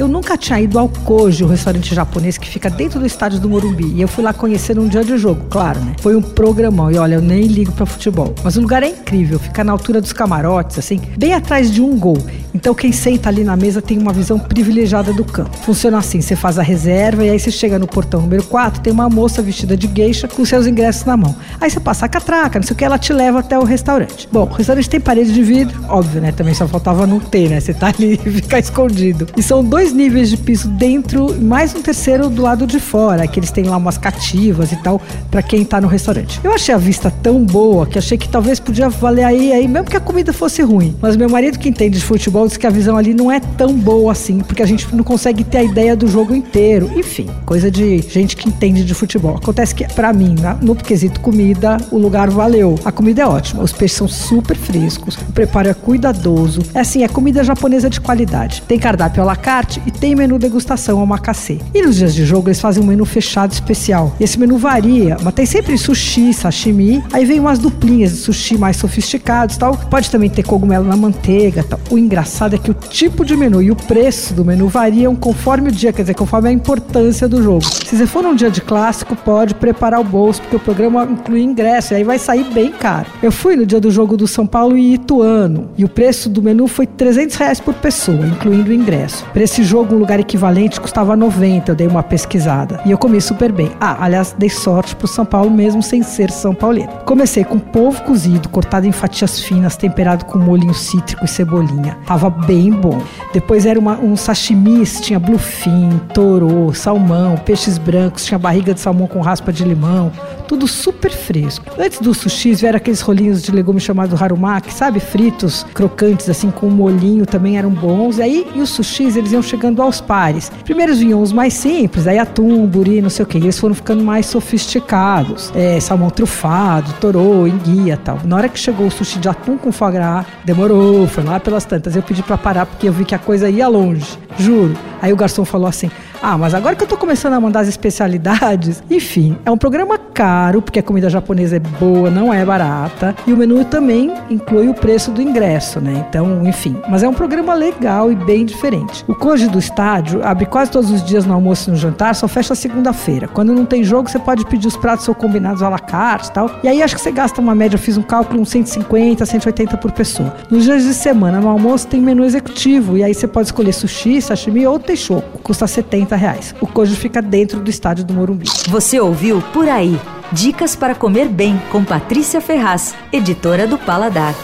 Eu nunca tinha ido ao Koji, o restaurante japonês que fica dentro do estádio do Morumbi. E eu fui lá conhecer um dia de jogo, claro, né? Foi um programão. E olha, eu nem ligo para futebol. Mas o lugar é incrível, fica na altura dos camarotes, assim, bem atrás de um gol. Então quem senta ali na mesa tem uma visão privilegiada do campo. Funciona assim: você faz a reserva e aí você chega no portão número 4, tem uma moça vestida de geisha com seus ingressos na mão. Aí você passa a catraca, não sei o que, ela te leva até o restaurante. Bom, o restaurante tem parede de vidro, óbvio, né? Também só faltava não ter, né? Você tá ali e ficar escondido. E são dois níveis de piso dentro, mais um terceiro do lado de fora, que eles têm lá umas cativas e tal, para quem tá no restaurante. Eu achei a vista tão boa que achei que talvez podia valer aí, aí, mesmo que a comida fosse ruim. Mas meu marido, que entende de futebol, disse que a visão ali não é tão boa assim, porque a gente não consegue ter a ideia do jogo inteiro. Enfim, coisa de gente que entende de futebol. Acontece que, para mim, no quesito comida, o lugar valeu. A comida é ótima, os peixes são super frescos, o preparo é cuidadoso. É assim, é comida japonesa de qualidade. Tem cardápio à la carte e tem menu degustação ao macacê. E nos dias de jogo eles fazem um menu fechado especial. Esse menu varia, mas tem sempre sushi, sashimi, aí vem umas duplinhas de sushi mais sofisticados tal. Pode também ter cogumelo na manteiga tal. O engraçado é que o tipo de menu e o preço do menu variam conforme o dia, quer dizer, conforme a importância do jogo. Se você for num dia de clássico, pode preparar o bolso, porque o programa inclui ingresso, e aí vai sair bem caro. Eu fui no dia do jogo do São Paulo e Ituano, e o preço do menu foi 300 reais por pessoa, incluindo o ingresso. Para esse jogo, um lugar equivalente custava 90, eu dei uma pesquisada. E eu comi super bem. Ah, aliás, dei sorte pro São Paulo mesmo sem ser São Paulino. Comecei com polvo cozido, cortado em fatias finas, temperado com molhinho cítrico e cebolinha. Bem bom. Depois era uma, um sashimi, tinha bluefin, toro, salmão, peixes brancos, tinha barriga de salmão com raspa de limão, tudo super fresco. Antes dos sushis vieram aqueles rolinhos de legumes chamados harumaki, sabe? Fritos, crocantes, assim, com molhinho também eram bons. E aí, e os sushis, eles iam chegando aos pares. Primeiro vinham os mais simples, aí atum, buri, não sei o que. Eles foram ficando mais sofisticados. É, salmão trufado, torô, enguia tal. Na hora que chegou o sushi de atum com foie gras, demorou, foi lá pelas tantas. Eu pedi para parar porque eu vi que a coisa ia longe, juro. Aí o garçom falou assim: Ah, mas agora que eu tô começando a mandar as especialidades, enfim, é um programa caro, porque a comida japonesa é boa, não é barata, e o menu também inclui o preço do ingresso, né? Então, enfim, mas é um programa legal e bem diferente. O Koji do estádio abre quase todos os dias no almoço e no jantar, só fecha segunda-feira. Quando não tem jogo, você pode pedir os pratos ou combinados à la carte e tal. E aí acho que você gasta uma média, eu fiz um cálculo, uns 150, 180 por pessoa. Nos dias de semana, no almoço, tem menu executivo, e aí você pode escolher sushi, sashimi ou Teixoco, custa 70 reais. O cojo fica dentro do estádio do Morumbi. Você ouviu Por Aí. Dicas para comer bem com Patrícia Ferraz, editora do Paladar.